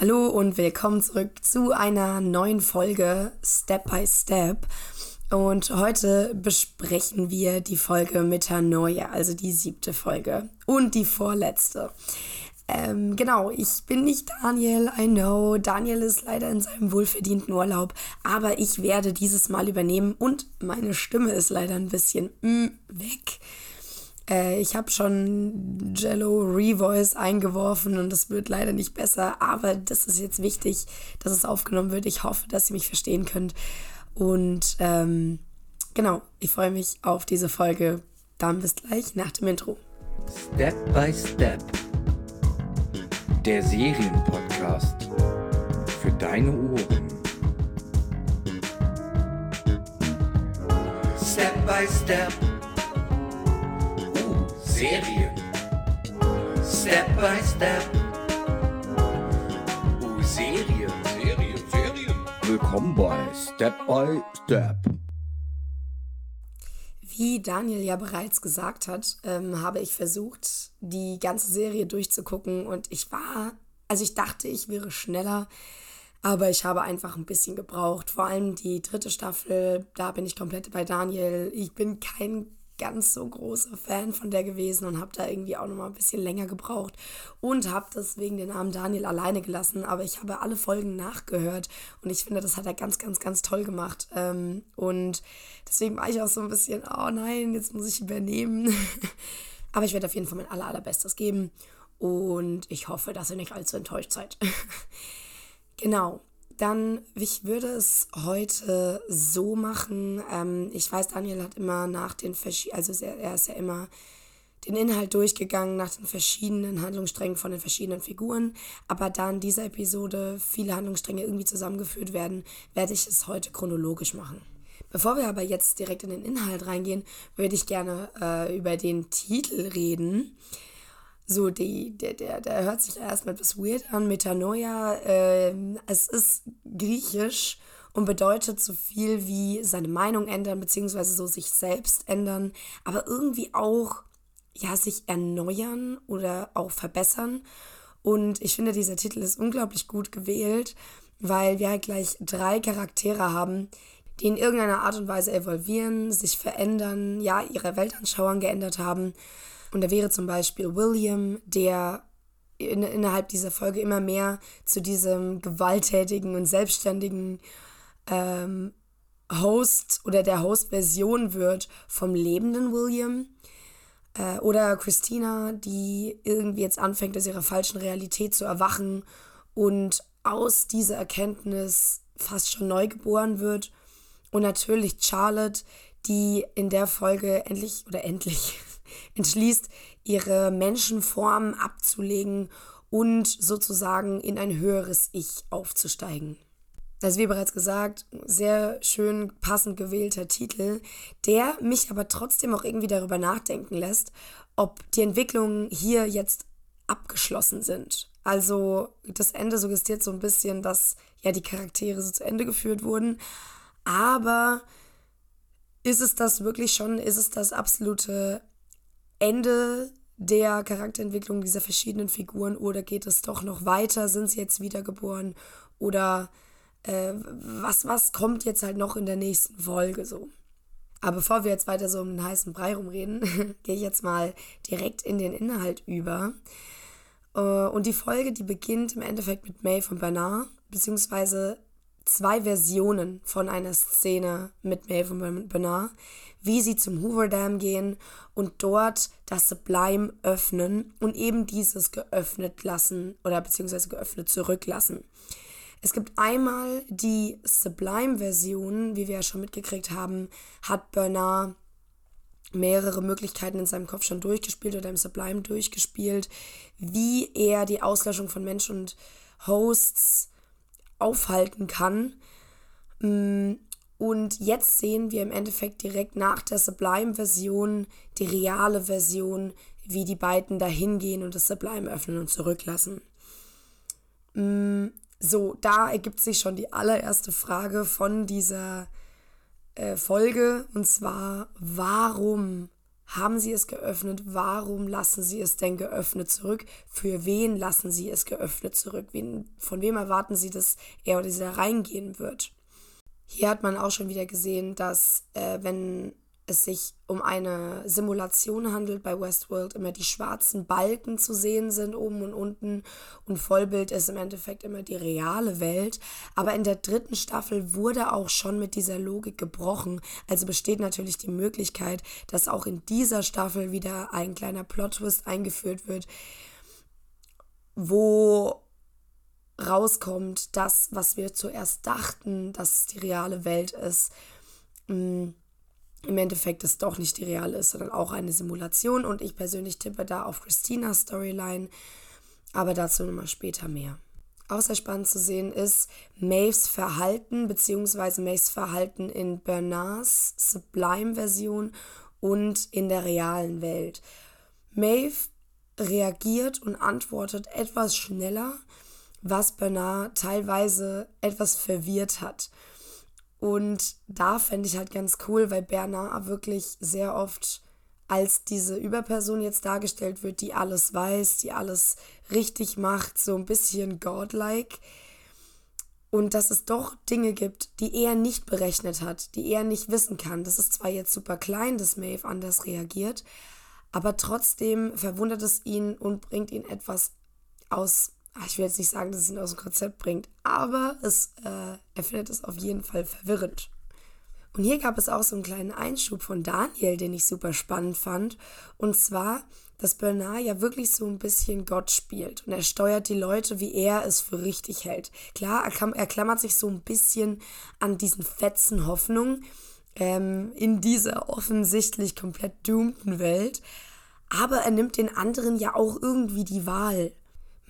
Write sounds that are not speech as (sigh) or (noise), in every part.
Hallo und willkommen zurück zu einer neuen Folge Step by Step. Und heute besprechen wir die Folge Metanoia, also die siebte Folge und die vorletzte. Ähm, genau, ich bin nicht Daniel, I know. Daniel ist leider in seinem wohlverdienten Urlaub, aber ich werde dieses Mal übernehmen und meine Stimme ist leider ein bisschen mm, weg. Äh, ich habe schon Jello Revoice eingeworfen und das wird leider nicht besser, aber das ist jetzt wichtig, dass es aufgenommen wird. Ich hoffe, dass ihr mich verstehen könnt. Und ähm, genau, ich freue mich auf diese Folge. Dann bis gleich nach dem Intro. Step by Step. Der Serienpodcast für deine Ohren. Step by Step Serien. Step by Step. Oh, Serien. Serien, Serien. Willkommen bei Step by Step. Wie Daniel ja bereits gesagt hat, ähm, habe ich versucht, die ganze Serie durchzugucken und ich war, also ich dachte, ich wäre schneller, aber ich habe einfach ein bisschen gebraucht. Vor allem die dritte Staffel, da bin ich komplett bei Daniel. Ich bin kein ganz so großer Fan von der gewesen und habe da irgendwie auch noch mal ein bisschen länger gebraucht und habe deswegen den Namen Daniel alleine gelassen. Aber ich habe alle Folgen nachgehört und ich finde, das hat er ganz, ganz, ganz toll gemacht. Ähm, und deswegen war ich auch so ein bisschen, oh nein, jetzt muss ich übernehmen. (laughs) Aber ich werde auf jeden Fall mein aller, allerbestes geben und ich hoffe, dass ihr nicht allzu enttäuscht seid. (laughs) genau. Dann, ich würde es heute so machen. Ähm, ich weiß, Daniel hat immer nach den verschiedenen, also er ist ja immer den Inhalt durchgegangen nach den verschiedenen Handlungssträngen von den verschiedenen Figuren. Aber da in dieser Episode viele Handlungsstränge irgendwie zusammengeführt werden, werde ich es heute chronologisch machen. Bevor wir aber jetzt direkt in den Inhalt reingehen, würde ich gerne äh, über den Titel reden. So, die, der, der, der hört sich erstmal etwas weird an. Metanoia, äh, es ist griechisch und bedeutet so viel wie seine Meinung ändern, beziehungsweise so sich selbst ändern, aber irgendwie auch, ja, sich erneuern oder auch verbessern. Und ich finde, dieser Titel ist unglaublich gut gewählt, weil wir halt gleich drei Charaktere haben, die in irgendeiner Art und Weise evolvieren, sich verändern, ja, ihre Weltanschauung geändert haben und da wäre zum Beispiel William, der in, innerhalb dieser Folge immer mehr zu diesem gewalttätigen und selbstständigen ähm, Host oder der Host-Version wird vom lebenden William. Äh, oder Christina, die irgendwie jetzt anfängt, aus ihrer falschen Realität zu erwachen und aus dieser Erkenntnis fast schon neu geboren wird. Und natürlich Charlotte, die in der Folge endlich oder endlich entschließt, ihre Menschenform abzulegen und sozusagen in ein höheres Ich aufzusteigen. Also wie bereits gesagt, sehr schön passend gewählter Titel, der mich aber trotzdem auch irgendwie darüber nachdenken lässt, ob die Entwicklungen hier jetzt abgeschlossen sind. Also das Ende suggestiert so ein bisschen, dass ja die Charaktere so zu Ende geführt wurden, aber ist es das wirklich schon, ist es das absolute Ende der Charakterentwicklung dieser verschiedenen Figuren oder geht es doch noch weiter? Sind sie jetzt wiedergeboren? Oder äh, was, was kommt jetzt halt noch in der nächsten Folge so? Aber bevor wir jetzt weiter so um den heißen Brei rumreden, (laughs) gehe ich jetzt mal direkt in den Inhalt über. Äh, und die Folge, die beginnt im Endeffekt mit May von Bernard, beziehungsweise zwei Versionen von einer Szene mit und Bernard, wie sie zum Hoover Dam gehen und dort das Sublime öffnen und eben dieses geöffnet lassen oder beziehungsweise geöffnet zurücklassen. Es gibt einmal die Sublime-Version, wie wir ja schon mitgekriegt haben, hat Bernard mehrere Möglichkeiten in seinem Kopf schon durchgespielt oder im Sublime durchgespielt, wie er die Auslöschung von Mensch und Hosts aufhalten kann. Mm, und jetzt sehen wir im Endeffekt direkt nach der Sublime-Version die reale Version, wie die beiden dahin gehen und das Sublime öffnen und zurücklassen. Mm, so, da ergibt sich schon die allererste Frage von dieser äh, Folge und zwar, warum haben sie es geöffnet? Warum lassen sie es denn geöffnet zurück? Für wen lassen sie es geöffnet zurück? Von wem erwarten sie, dass er oder sie da reingehen wird? Hier hat man auch schon wieder gesehen, dass äh, wenn es sich um eine Simulation handelt bei Westworld, immer die schwarzen Balken zu sehen sind, oben und unten. Und Vollbild ist im Endeffekt immer die reale Welt. Aber in der dritten Staffel wurde auch schon mit dieser Logik gebrochen. Also besteht natürlich die Möglichkeit, dass auch in dieser Staffel wieder ein kleiner Plot-Twist eingeführt wird, wo rauskommt, das, was wir zuerst dachten, dass die reale Welt ist, mm, im Endeffekt es doch nicht die reale ist, sondern auch eine Simulation. Und ich persönlich tippe da auf Christinas Storyline, aber dazu nochmal später mehr. Auch sehr spannend zu sehen ist Maves Verhalten, beziehungsweise Maves Verhalten in Bernards Sublime-Version und in der realen Welt. Maeve reagiert und antwortet etwas schneller, was Bernard teilweise etwas verwirrt hat. Und da fände ich halt ganz cool, weil Bernard wirklich sehr oft als diese Überperson jetzt dargestellt wird, die alles weiß, die alles richtig macht, so ein bisschen godlike. Und dass es doch Dinge gibt, die er nicht berechnet hat, die er nicht wissen kann. Das ist zwar jetzt super klein, dass Maeve anders reagiert, aber trotzdem verwundert es ihn und bringt ihn etwas aus ich will jetzt nicht sagen, dass es ihn aus dem Konzept bringt, aber es, äh, er findet es auf jeden Fall verwirrend. Und hier gab es auch so einen kleinen Einschub von Daniel, den ich super spannend fand. Und zwar, dass Bernard ja wirklich so ein bisschen Gott spielt. Und er steuert die Leute, wie er es für richtig hält. Klar, er, er klammert sich so ein bisschen an diesen fetzen Hoffnungen ähm, in dieser offensichtlich komplett doomten Welt. Aber er nimmt den anderen ja auch irgendwie die Wahl.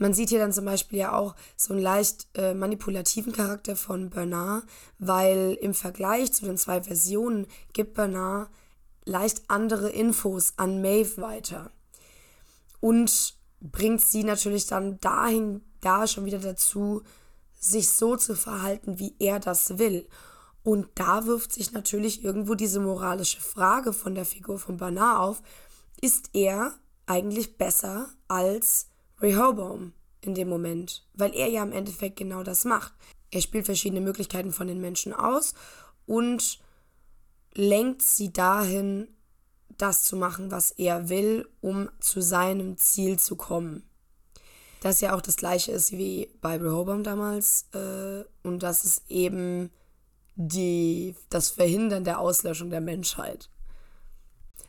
Man sieht hier dann zum Beispiel ja auch so einen leicht äh, manipulativen Charakter von Bernard, weil im Vergleich zu den zwei Versionen gibt Bernard leicht andere Infos an Maeve weiter. Und bringt sie natürlich dann dahin, da schon wieder dazu, sich so zu verhalten, wie er das will. Und da wirft sich natürlich irgendwo diese moralische Frage von der Figur von Bernard auf. Ist er eigentlich besser als Rehoboam in dem Moment, weil er ja im Endeffekt genau das macht. Er spielt verschiedene Möglichkeiten von den Menschen aus und lenkt sie dahin, das zu machen, was er will, um zu seinem Ziel zu kommen. Das ja auch das gleiche ist wie bei Rehoboam damals äh, und das ist eben die, das Verhindern der Auslöschung der Menschheit.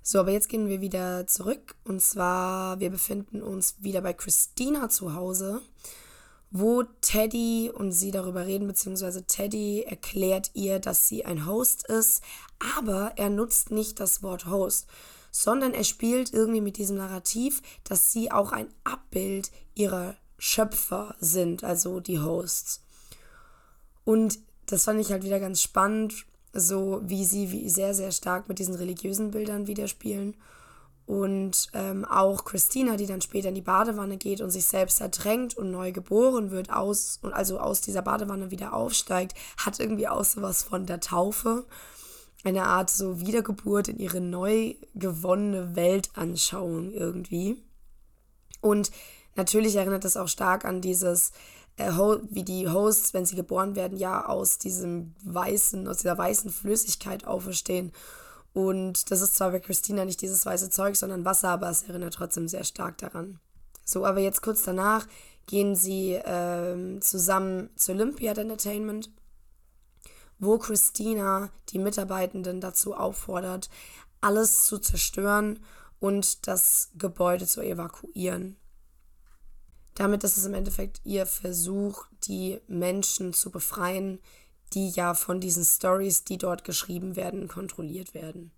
So, aber jetzt gehen wir wieder zurück. Und zwar, wir befinden uns wieder bei Christina zu Hause, wo Teddy und sie darüber reden, beziehungsweise Teddy erklärt ihr, dass sie ein Host ist, aber er nutzt nicht das Wort Host, sondern er spielt irgendwie mit diesem Narrativ, dass sie auch ein Abbild ihrer Schöpfer sind, also die Hosts. Und das fand ich halt wieder ganz spannend, so wie sie wie sehr, sehr stark mit diesen religiösen Bildern widerspielen. Und ähm, auch Christina, die dann später in die Badewanne geht und sich selbst ertränkt und neu geboren wird, aus und also aus dieser Badewanne wieder aufsteigt, hat irgendwie auch sowas von der Taufe. Eine Art so Wiedergeburt in ihre neu gewonnene Weltanschauung irgendwie. Und natürlich erinnert das auch stark an dieses äh, wie die Hosts, wenn sie geboren werden, ja aus diesem weißen, aus dieser weißen Flüssigkeit auferstehen. Und das ist zwar bei Christina nicht dieses weiße Zeug, sondern Wasser, aber es erinnert trotzdem sehr stark daran. So, aber jetzt kurz danach gehen sie ähm, zusammen zu Olympiad Entertainment, wo Christina die Mitarbeitenden dazu auffordert, alles zu zerstören und das Gebäude zu evakuieren. Damit ist es im Endeffekt ihr Versuch, die Menschen zu befreien, die ja von diesen Stories, die dort geschrieben werden, kontrolliert werden.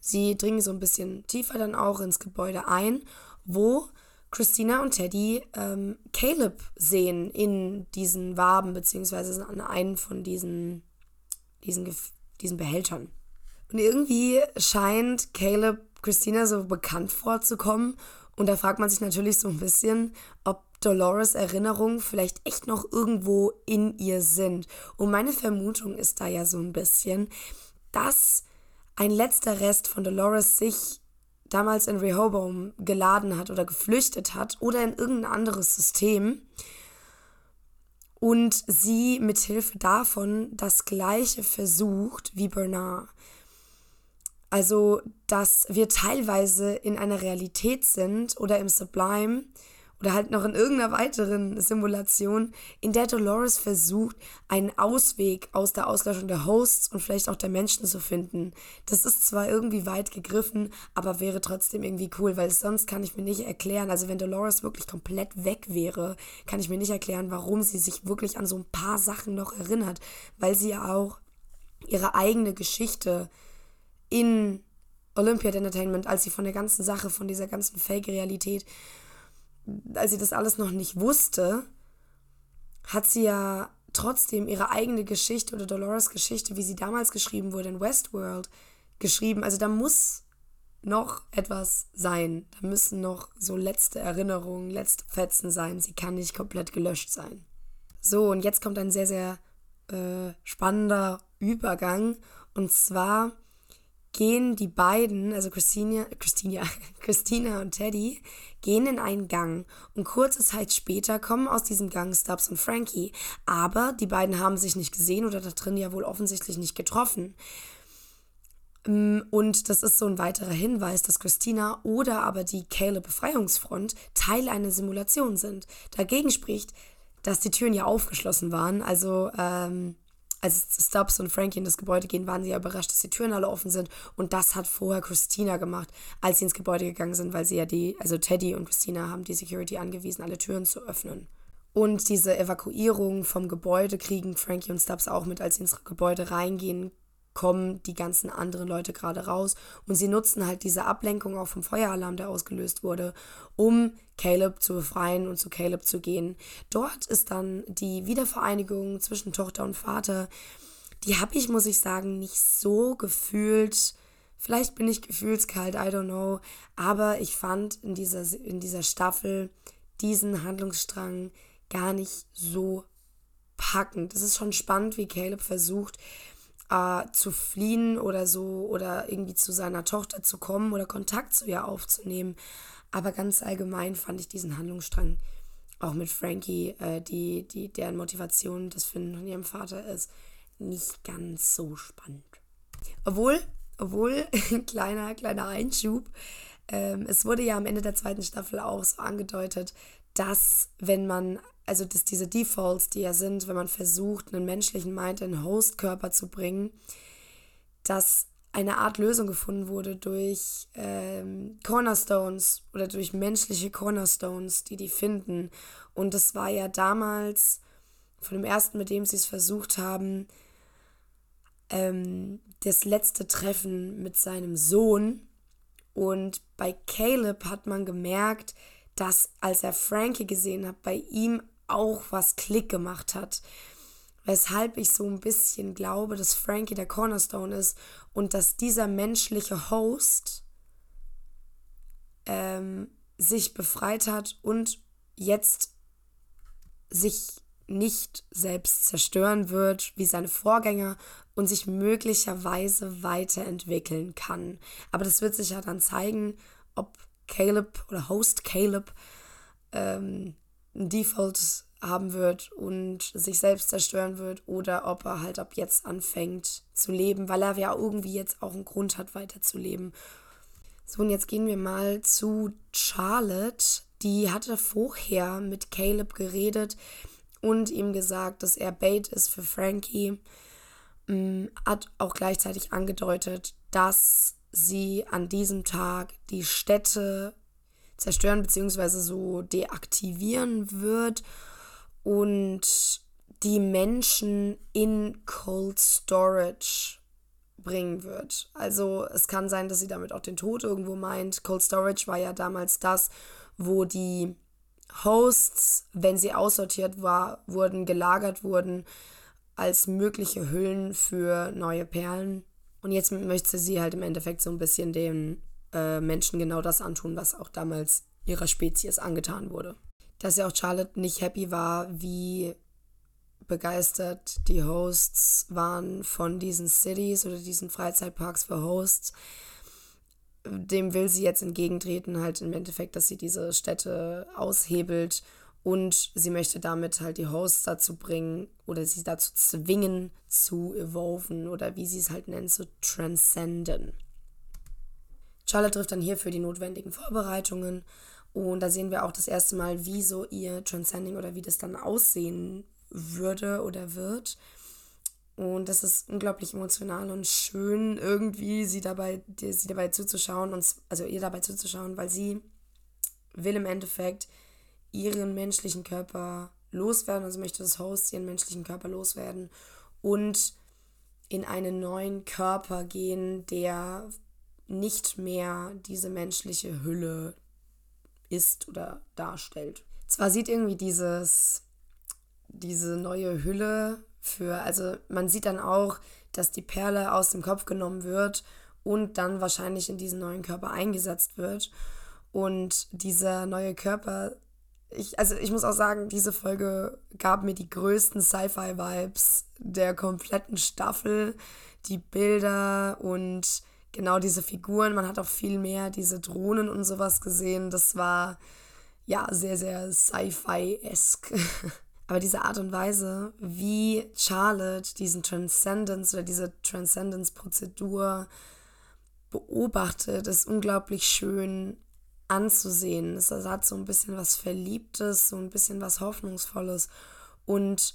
Sie dringen so ein bisschen tiefer dann auch ins Gebäude ein, wo Christina und Teddy ähm, Caleb sehen in diesen Waben, beziehungsweise an einem von diesen, diesen, diesen Behältern. Und irgendwie scheint Caleb Christina so bekannt vorzukommen und da fragt man sich natürlich so ein bisschen, ob Dolores Erinnerungen vielleicht echt noch irgendwo in ihr sind. Und meine Vermutung ist da ja so ein bisschen, dass ein letzter Rest von Dolores sich damals in Rehoboam geladen hat oder geflüchtet hat oder in irgendein anderes System und sie mithilfe davon das gleiche versucht wie Bernard. Also, dass wir teilweise in einer Realität sind oder im Sublime oder halt noch in irgendeiner weiteren Simulation, in der Dolores versucht, einen Ausweg aus der Auslöschung der Hosts und vielleicht auch der Menschen zu finden. Das ist zwar irgendwie weit gegriffen, aber wäre trotzdem irgendwie cool, weil sonst kann ich mir nicht erklären, also wenn Dolores wirklich komplett weg wäre, kann ich mir nicht erklären, warum sie sich wirklich an so ein paar Sachen noch erinnert, weil sie ja auch ihre eigene Geschichte in Olympiad Entertainment, als sie von der ganzen Sache, von dieser ganzen Fake-Realität als sie das alles noch nicht wusste, hat sie ja trotzdem ihre eigene Geschichte oder Dolores Geschichte, wie sie damals geschrieben wurde in Westworld, geschrieben. Also da muss noch etwas sein. Da müssen noch so letzte Erinnerungen, letzte Fetzen sein. Sie kann nicht komplett gelöscht sein. So, und jetzt kommt ein sehr, sehr äh, spannender Übergang. Und zwar gehen die beiden, also Christina, Christina, (laughs) Christina und Teddy, gehen in einen Gang und kurze Zeit später kommen aus diesem Gang Stubbs und Frankie. Aber die beiden haben sich nicht gesehen oder da drin ja wohl offensichtlich nicht getroffen. Mm, und das ist so ein weiterer Hinweis, dass Christina oder aber die Caleb Befreiungsfront Teil einer Simulation sind. Dagegen spricht, dass die Türen ja aufgeschlossen waren. Also ähm, als Stubbs und Frankie in das Gebäude gehen, waren sie ja überrascht, dass die Türen alle offen sind. Und das hat vorher Christina gemacht, als sie ins Gebäude gegangen sind, weil sie ja die, also Teddy und Christina haben die Security angewiesen, alle Türen zu öffnen. Und diese Evakuierung vom Gebäude kriegen Frankie und Stubbs auch mit, als sie ins Gebäude reingehen kommen die ganzen anderen Leute gerade raus und sie nutzen halt diese Ablenkung auch vom Feueralarm, der ausgelöst wurde, um Caleb zu befreien und zu Caleb zu gehen. Dort ist dann die Wiedervereinigung zwischen Tochter und Vater. Die habe ich, muss ich sagen, nicht so gefühlt. Vielleicht bin ich gefühlskalt, I don't know. Aber ich fand in dieser, in dieser Staffel diesen Handlungsstrang gar nicht so packend. Es ist schon spannend, wie Caleb versucht, äh, zu fliehen oder so oder irgendwie zu seiner Tochter zu kommen oder Kontakt zu ihr aufzunehmen. Aber ganz allgemein fand ich diesen Handlungsstrang auch mit Frankie, äh, die, die, deren Motivation das Finden von ihrem Vater ist, nicht ganz so spannend. Obwohl, obwohl, (laughs) kleiner, kleiner Einschub, ähm, es wurde ja am Ende der zweiten Staffel auch so angedeutet, dass wenn man also dass diese Defaults, die ja sind, wenn man versucht, einen menschlichen Mind in einen Hostkörper zu bringen, dass eine Art Lösung gefunden wurde durch ähm, Cornerstones oder durch menschliche Cornerstones, die die finden. Und das war ja damals von dem ersten, mit dem sie es versucht haben, ähm, das letzte Treffen mit seinem Sohn. Und bei Caleb hat man gemerkt, dass als er Frankie gesehen hat, bei ihm auch was Klick gemacht hat. Weshalb ich so ein bisschen glaube, dass Frankie der Cornerstone ist und dass dieser menschliche Host ähm, sich befreit hat und jetzt sich nicht selbst zerstören wird wie seine Vorgänger und sich möglicherweise weiterentwickeln kann. Aber das wird sich ja dann zeigen, ob Caleb oder Host Caleb ähm, ein Default haben wird und sich selbst zerstören wird oder ob er halt ab jetzt anfängt zu leben, weil er ja irgendwie jetzt auch einen Grund hat, weiterzuleben. So, und jetzt gehen wir mal zu Charlotte. Die hatte vorher mit Caleb geredet und ihm gesagt, dass er Bait ist für Frankie. Mm, hat auch gleichzeitig angedeutet, dass sie an diesem Tag die Städte zerstören bzw. so deaktivieren wird und die Menschen in Cold Storage bringen wird. Also es kann sein, dass sie damit auch den Tod irgendwo meint. Cold Storage war ja damals das, wo die Hosts, wenn sie aussortiert war, wurden, gelagert wurden als mögliche Hüllen für neue Perlen. Und jetzt möchte sie halt im Endeffekt so ein bisschen den äh, Menschen genau das antun, was auch damals ihrer Spezies angetan wurde. Dass ja auch Charlotte nicht happy war, wie begeistert die Hosts waren von diesen Cities oder diesen Freizeitparks für Hosts. dem will sie jetzt entgegentreten, halt im Endeffekt, dass sie diese Städte aushebelt und sie möchte damit halt die Hosts dazu bringen oder sie dazu zwingen zu evolven oder wie sie es halt nennt, zu transcenden. Charlotte trifft dann hierfür die notwendigen Vorbereitungen und da sehen wir auch das erste Mal, wie so ihr Transcending oder wie das dann aussehen würde oder wird. Und das ist unglaublich emotional und schön, irgendwie sie dabei, sie dabei zuzuschauen, und, also ihr dabei zuzuschauen, weil sie will im Endeffekt ihren menschlichen Körper loswerden, also möchte das Host ihren menschlichen Körper loswerden und in einen neuen Körper gehen, der nicht mehr diese menschliche Hülle ist oder darstellt. Zwar sieht irgendwie dieses, diese neue Hülle für, also man sieht dann auch, dass die Perle aus dem Kopf genommen wird und dann wahrscheinlich in diesen neuen Körper eingesetzt wird. Und dieser neue Körper, ich, also ich muss auch sagen, diese Folge gab mir die größten Sci-Fi-Vibes der kompletten Staffel. Die Bilder und genau diese Figuren. Man hat auch viel mehr diese Drohnen und sowas gesehen. Das war ja sehr, sehr Sci-Fi-esque. (laughs) Aber diese Art und Weise, wie Charlotte diesen Transcendence oder diese Transcendence-Prozedur beobachtet, ist unglaublich schön anzusehen. Es hat so ein bisschen was Verliebtes, so ein bisschen was Hoffnungsvolles. Und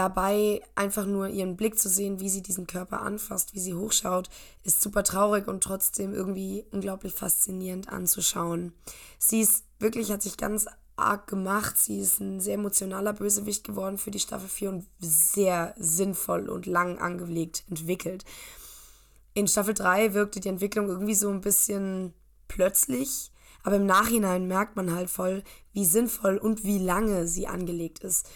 dabei einfach nur ihren Blick zu sehen, wie sie diesen Körper anfasst, wie sie hochschaut, ist super traurig und trotzdem irgendwie unglaublich faszinierend anzuschauen. Sie ist wirklich, hat sich ganz arg gemacht. Sie ist ein sehr emotionaler Bösewicht geworden für die Staffel 4 und sehr sinnvoll und lang angelegt entwickelt. In Staffel 3 wirkte die Entwicklung irgendwie so ein bisschen plötzlich, aber im Nachhinein merkt man halt voll, wie sinnvoll und wie lange sie angelegt ist.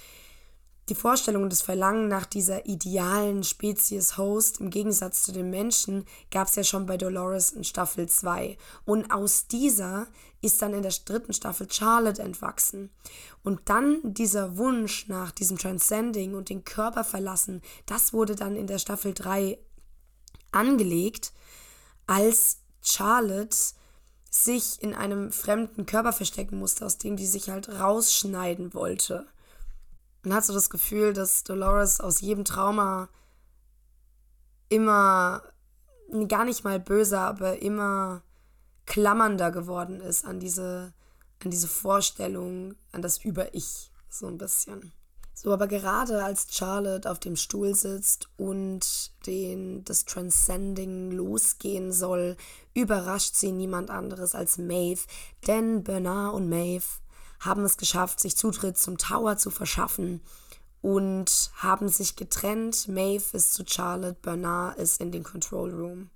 Die Vorstellung und das Verlangen nach dieser idealen Spezies-Host im Gegensatz zu den Menschen gab es ja schon bei Dolores in Staffel 2. Und aus dieser ist dann in der dritten Staffel Charlotte entwachsen. Und dann dieser Wunsch nach diesem Transcending und den Körper verlassen, das wurde dann in der Staffel 3 angelegt, als Charlotte sich in einem fremden Körper verstecken musste, aus dem die sich halt rausschneiden wollte. Man hat so das Gefühl, dass Dolores aus jedem Trauma immer, gar nicht mal böse, aber immer klammernder geworden ist an diese, an diese Vorstellung, an das Über-Ich, so ein bisschen. So, aber gerade als Charlotte auf dem Stuhl sitzt und den, das Transcending losgehen soll, überrascht sie niemand anderes als Maeve, denn Bernard und Maeve haben es geschafft, sich Zutritt zum Tower zu verschaffen und haben sich getrennt. Maeve ist zu Charlotte, Bernard ist in den Control Room.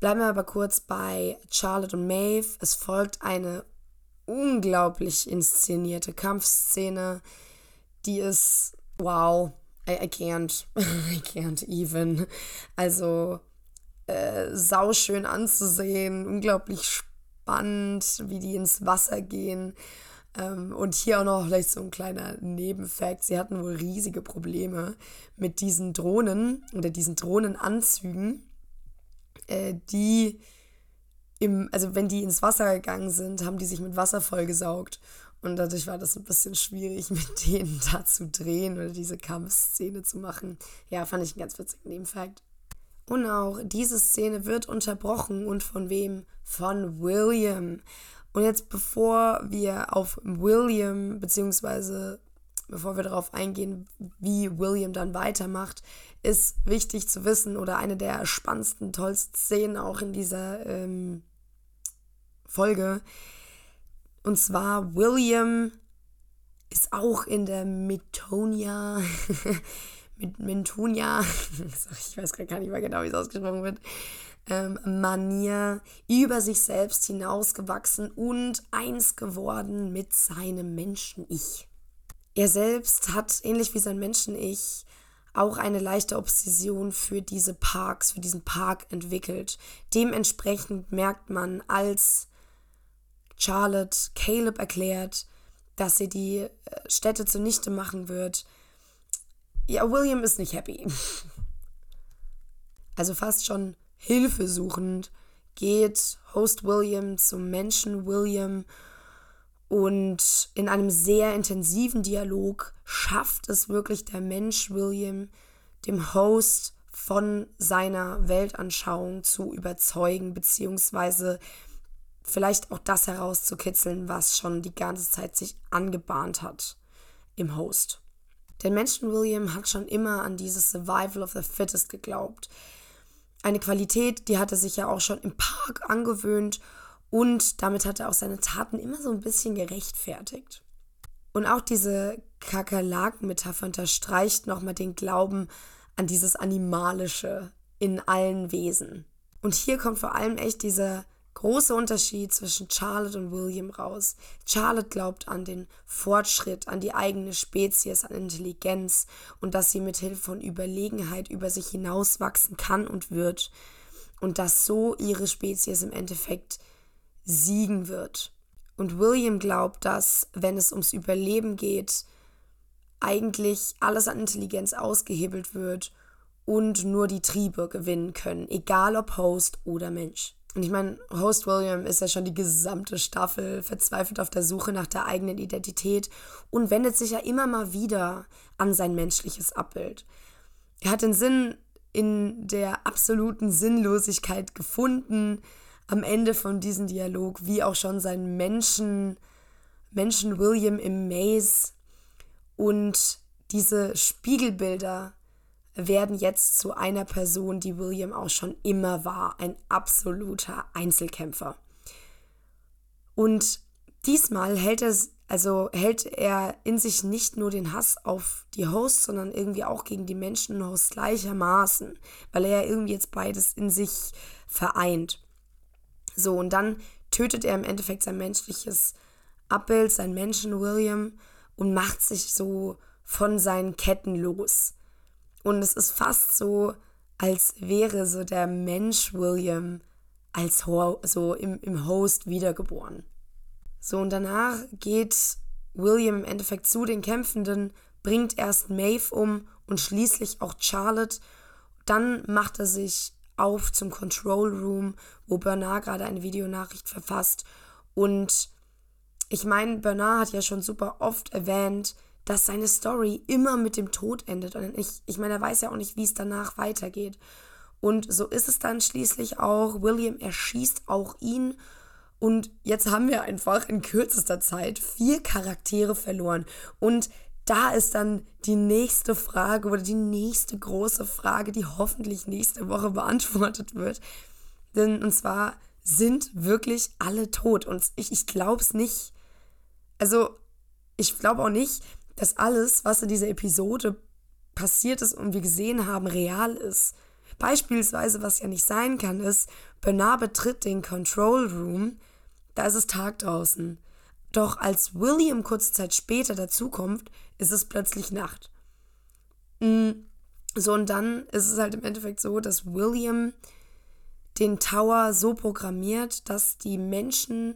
Bleiben wir aber kurz bei Charlotte und Maeve. Es folgt eine unglaublich inszenierte Kampfszene, die ist wow. I, I can't. (laughs) I can't even. Also äh, sauschön anzusehen, unglaublich spannend, wie die ins Wasser gehen. Ähm, und hier auch noch vielleicht so ein kleiner Nebenfakt. Sie hatten wohl riesige Probleme mit diesen Drohnen oder diesen Drohnenanzügen, äh, die im, also wenn die ins Wasser gegangen sind, haben die sich mit Wasser vollgesaugt. Und dadurch war das ein bisschen schwierig, (laughs) mit denen da zu drehen oder diese Kampfszene zu machen. Ja, fand ich einen ganz witzigen Nebenfakt. Und auch diese Szene wird unterbrochen und von wem? Von William. Und jetzt, bevor wir auf William, beziehungsweise bevor wir darauf eingehen, wie William dann weitermacht, ist wichtig zu wissen oder eine der spannendsten, tollsten Szenen auch in dieser ähm, Folge. Und zwar William ist auch in der Metonia, (laughs) mit Mentonia, (laughs) ich weiß gar nicht mehr genau, wie es ausgesprochen wird, ähm, Manier über sich selbst hinausgewachsen und eins geworden mit seinem Menschen-Ich. Er selbst hat, ähnlich wie sein Menschen-Ich, auch eine leichte Obsession für diese Parks, für diesen Park entwickelt. Dementsprechend merkt man, als Charlotte Caleb erklärt, dass sie die äh, Städte zunichte machen wird, ja, William ist nicht happy. (laughs) Also fast schon hilfesuchend geht Host William zum Menschen William und in einem sehr intensiven Dialog schafft es wirklich der Mensch William, dem Host von seiner Weltanschauung zu überzeugen, beziehungsweise vielleicht auch das herauszukitzeln, was schon die ganze Zeit sich angebahnt hat im Host. Der Menschen William hat schon immer an dieses Survival of the Fittest geglaubt. Eine Qualität, die hat er sich ja auch schon im Park angewöhnt und damit hat er auch seine Taten immer so ein bisschen gerechtfertigt. Und auch diese Kakerlaken-Metapher unterstreicht nochmal den Glauben an dieses Animalische in allen Wesen. Und hier kommt vor allem echt dieser große Unterschied zwischen Charlotte und William raus. Charlotte glaubt an den Fortschritt, an die eigene Spezies, an Intelligenz und dass sie mit Hilfe von Überlegenheit über sich hinauswachsen kann und wird und dass so ihre Spezies im Endeffekt siegen wird. Und William glaubt, dass, wenn es ums Überleben geht, eigentlich alles an Intelligenz ausgehebelt wird und nur die Triebe gewinnen können, egal ob Host oder Mensch. Und ich meine, Host William ist ja schon die gesamte Staffel verzweifelt auf der Suche nach der eigenen Identität und wendet sich ja immer mal wieder an sein menschliches Abbild. Er hat den Sinn in der absoluten Sinnlosigkeit gefunden am Ende von diesem Dialog, wie auch schon sein Menschen, Menschen William im Maze und diese Spiegelbilder werden jetzt zu einer Person, die William auch schon immer war, ein absoluter Einzelkämpfer. Und diesmal hält er, also hält er in sich nicht nur den Hass auf die Hosts, sondern irgendwie auch gegen die Menschen-Hosts gleichermaßen, weil er ja irgendwie jetzt beides in sich vereint. So, und dann tötet er im Endeffekt sein menschliches Abbild, sein Menschen William und macht sich so von seinen Ketten los. Und es ist fast so, als wäre so der Mensch William als Ho so im, im Host wiedergeboren. So, und danach geht William im Endeffekt zu den Kämpfenden, bringt erst Maeve um und schließlich auch Charlotte. Dann macht er sich auf zum Control Room, wo Bernard gerade eine Videonachricht verfasst. Und ich meine, Bernard hat ja schon super oft erwähnt, dass seine Story immer mit dem Tod endet. Und ich, ich meine, er weiß ja auch nicht, wie es danach weitergeht. Und so ist es dann schließlich auch. William erschießt auch ihn. Und jetzt haben wir einfach in kürzester Zeit vier Charaktere verloren. Und da ist dann die nächste Frage oder die nächste große Frage, die hoffentlich nächste Woche beantwortet wird. Denn und zwar sind wirklich alle tot. Und ich, ich glaube es nicht. Also, ich glaube auch nicht, dass alles, was in dieser Episode passiert ist und wir gesehen haben, real ist. Beispielsweise, was ja nicht sein kann, ist, Bernard betritt den Control Room, da ist es Tag draußen. Doch als William kurze Zeit später dazukommt, ist es plötzlich Nacht. Mm, so, und dann ist es halt im Endeffekt so, dass William den Tower so programmiert, dass die Menschen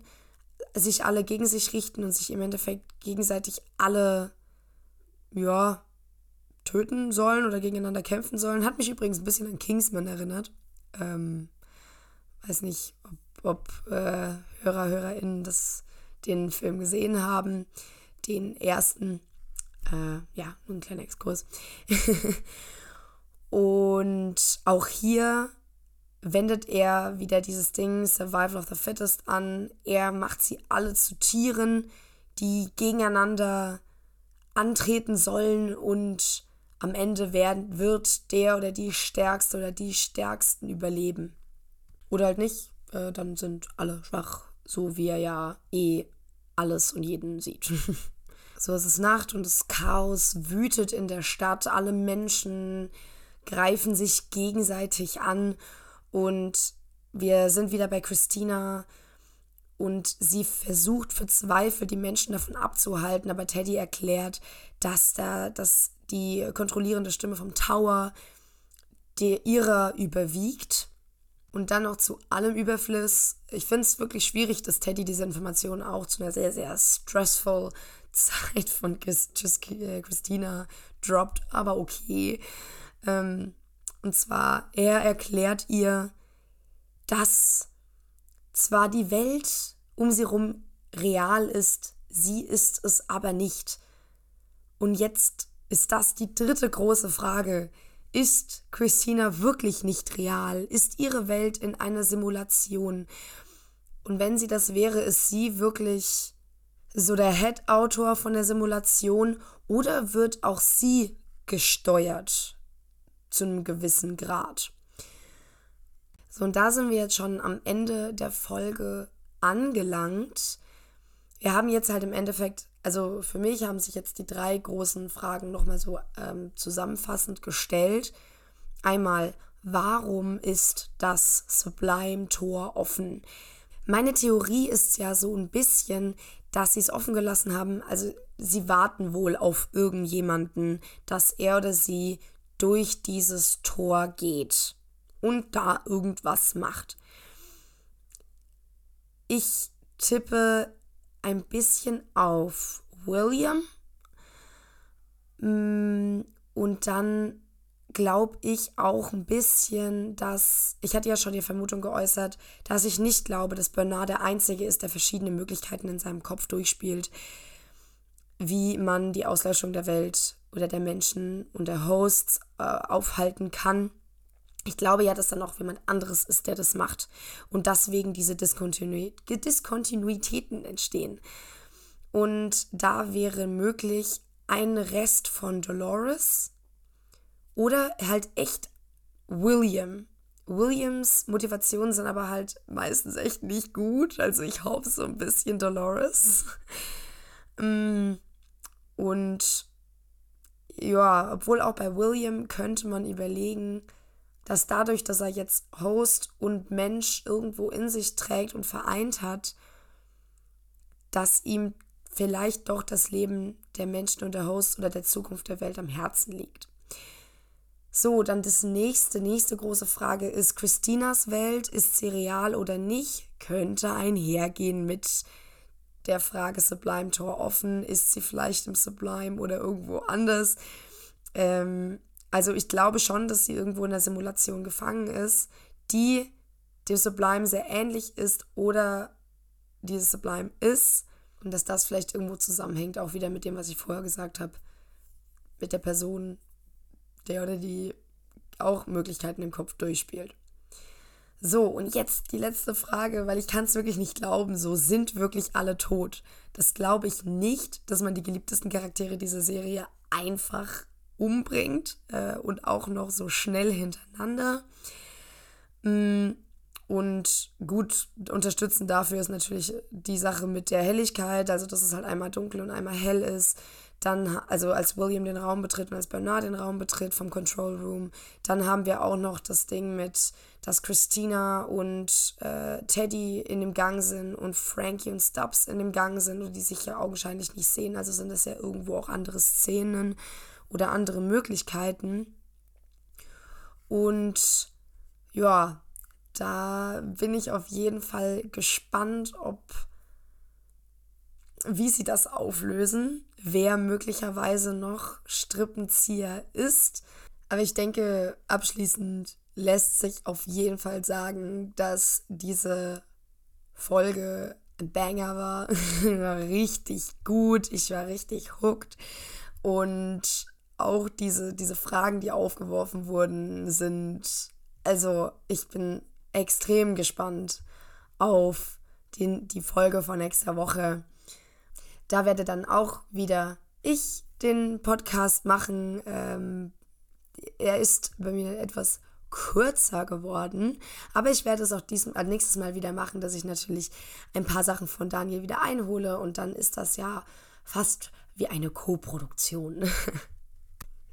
sich alle gegen sich richten und sich im Endeffekt gegenseitig alle ja, töten sollen oder gegeneinander kämpfen sollen. Hat mich übrigens ein bisschen an Kingsman erinnert. Ähm, weiß nicht, ob, ob äh, Hörer, HörerInnen das, den Film gesehen haben. Den ersten. Äh, ja, nur ein kleiner Exkurs. (laughs) Und auch hier wendet er wieder dieses Ding Survival of the Fittest an. Er macht sie alle zu Tieren, die gegeneinander antreten sollen und am Ende werden, wird der oder die Stärkste oder die Stärksten überleben. Oder halt nicht, äh, dann sind alle schwach, so wie er ja eh alles und jeden sieht. (laughs) so es ist Nacht und das Chaos wütet in der Stadt. Alle Menschen greifen sich gegenseitig an und wir sind wieder bei Christina und sie versucht verzweifelt, die Menschen davon abzuhalten, aber Teddy erklärt, dass da, dass die kontrollierende Stimme vom Tower der ihrer überwiegt und dann noch zu allem Überfluss. Ich finde es wirklich schwierig, dass Teddy diese Informationen auch zu einer sehr, sehr stressful (laughs) Zeit von äh, Christina droppt, aber okay. Ähm, und zwar, er erklärt ihr, dass zwar die Welt um sie herum real ist, sie ist es aber nicht. Und jetzt ist das die dritte große Frage. Ist Christina wirklich nicht real? Ist ihre Welt in einer Simulation? Und wenn sie das wäre, ist sie wirklich so der Head-Autor von der Simulation oder wird auch sie gesteuert zu einem gewissen Grad? So, und da sind wir jetzt schon am Ende der Folge angelangt. Wir haben jetzt halt im Endeffekt, also für mich haben sich jetzt die drei großen Fragen nochmal so ähm, zusammenfassend gestellt. Einmal, warum ist das Sublime-Tor offen? Meine Theorie ist ja so ein bisschen, dass sie es offen gelassen haben. Also sie warten wohl auf irgendjemanden, dass er oder sie durch dieses Tor geht und da irgendwas macht. Ich tippe ein bisschen auf William mm, und dann glaube ich auch ein bisschen, dass, ich hatte ja schon die Vermutung geäußert, dass ich nicht glaube, dass Bernard der Einzige ist, der verschiedene Möglichkeiten in seinem Kopf durchspielt, wie man die Auslöschung der Welt oder der Menschen und der Hosts äh, aufhalten kann. Ich glaube ja, dass da noch jemand anderes ist, der das macht und deswegen diese Diskontinu Diskontinuitäten entstehen. Und da wäre möglich ein Rest von Dolores, oder halt echt William. Williams Motivationen sind aber halt meistens echt nicht gut. Also ich hoffe so ein bisschen Dolores. (laughs) Mm, und ja, obwohl auch bei William könnte man überlegen, dass dadurch, dass er jetzt Host und Mensch irgendwo in sich trägt und vereint hat, dass ihm vielleicht doch das Leben der Menschen und der Host oder der Zukunft der Welt am Herzen liegt. So, dann das nächste, nächste große Frage ist Christinas Welt, ist sie real oder nicht? Könnte einhergehen mit der Frage Sublime Tor offen, ist sie vielleicht im Sublime oder irgendwo anders? Ähm, also ich glaube schon, dass sie irgendwo in der Simulation gefangen ist, die dem Sublime sehr ähnlich ist oder dieses Sublime ist und dass das vielleicht irgendwo zusammenhängt, auch wieder mit dem, was ich vorher gesagt habe, mit der Person, der oder die auch Möglichkeiten im Kopf durchspielt. So, und jetzt die letzte Frage, weil ich kann es wirklich nicht glauben, so sind wirklich alle tot. Das glaube ich nicht, dass man die geliebtesten Charaktere dieser Serie einfach umbringt äh, und auch noch so schnell hintereinander. Mm, und gut unterstützen dafür ist natürlich die Sache mit der Helligkeit, also dass es halt einmal dunkel und einmal hell ist. Dann, also als William den Raum betritt und als Bernard den Raum betritt vom Control Room. Dann haben wir auch noch das Ding mit, dass Christina und äh, Teddy in dem Gang sind und Frankie und Stubbs in dem Gang sind und die sich ja augenscheinlich nicht sehen. Also sind das ja irgendwo auch andere Szenen oder andere Möglichkeiten. Und ja, da bin ich auf jeden Fall gespannt, ob wie sie das auflösen, wer möglicherweise noch Strippenzieher ist. Aber ich denke, abschließend lässt sich auf jeden Fall sagen, dass diese Folge ein Banger war. (laughs) war richtig gut, ich war richtig hooked. Und auch diese, diese Fragen, die aufgeworfen wurden, sind, also ich bin extrem gespannt auf den, die Folge von nächster Woche. Da werde dann auch wieder ich den Podcast machen. Ähm, er ist bei mir etwas kürzer geworden, aber ich werde es auch diesem, äh, nächstes Mal wieder machen, dass ich natürlich ein paar Sachen von Daniel wieder einhole und dann ist das ja fast wie eine Co-Produktion. (laughs)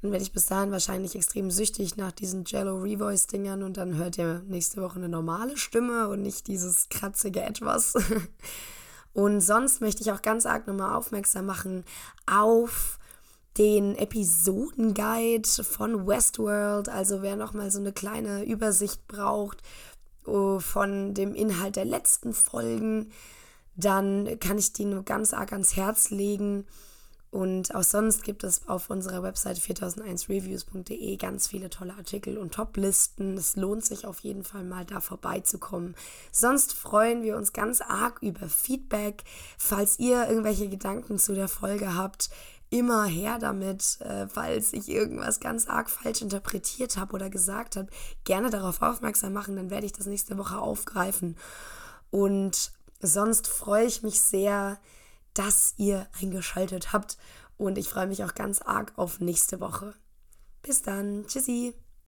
Dann werde ich bis dahin wahrscheinlich extrem süchtig nach diesen Jello Revoice-Dingern und dann hört ihr nächste Woche eine normale Stimme und nicht dieses kratzige Etwas. (laughs) Und sonst möchte ich auch ganz arg nochmal aufmerksam machen auf den Episodenguide von Westworld. Also wer nochmal so eine kleine Übersicht braucht oh, von dem Inhalt der letzten Folgen, dann kann ich die nur ganz arg ans Herz legen. Und auch sonst gibt es auf unserer Website 4001reviews.de ganz viele tolle Artikel und Top-Listen. Es lohnt sich auf jeden Fall mal da vorbeizukommen. Sonst freuen wir uns ganz arg über Feedback. Falls ihr irgendwelche Gedanken zu der Folge habt, immer her damit, äh, falls ich irgendwas ganz arg falsch interpretiert habe oder gesagt habe, gerne darauf aufmerksam machen, dann werde ich das nächste Woche aufgreifen. Und sonst freue ich mich sehr, dass ihr eingeschaltet habt und ich freue mich auch ganz arg auf nächste Woche. Bis dann, tschüssi.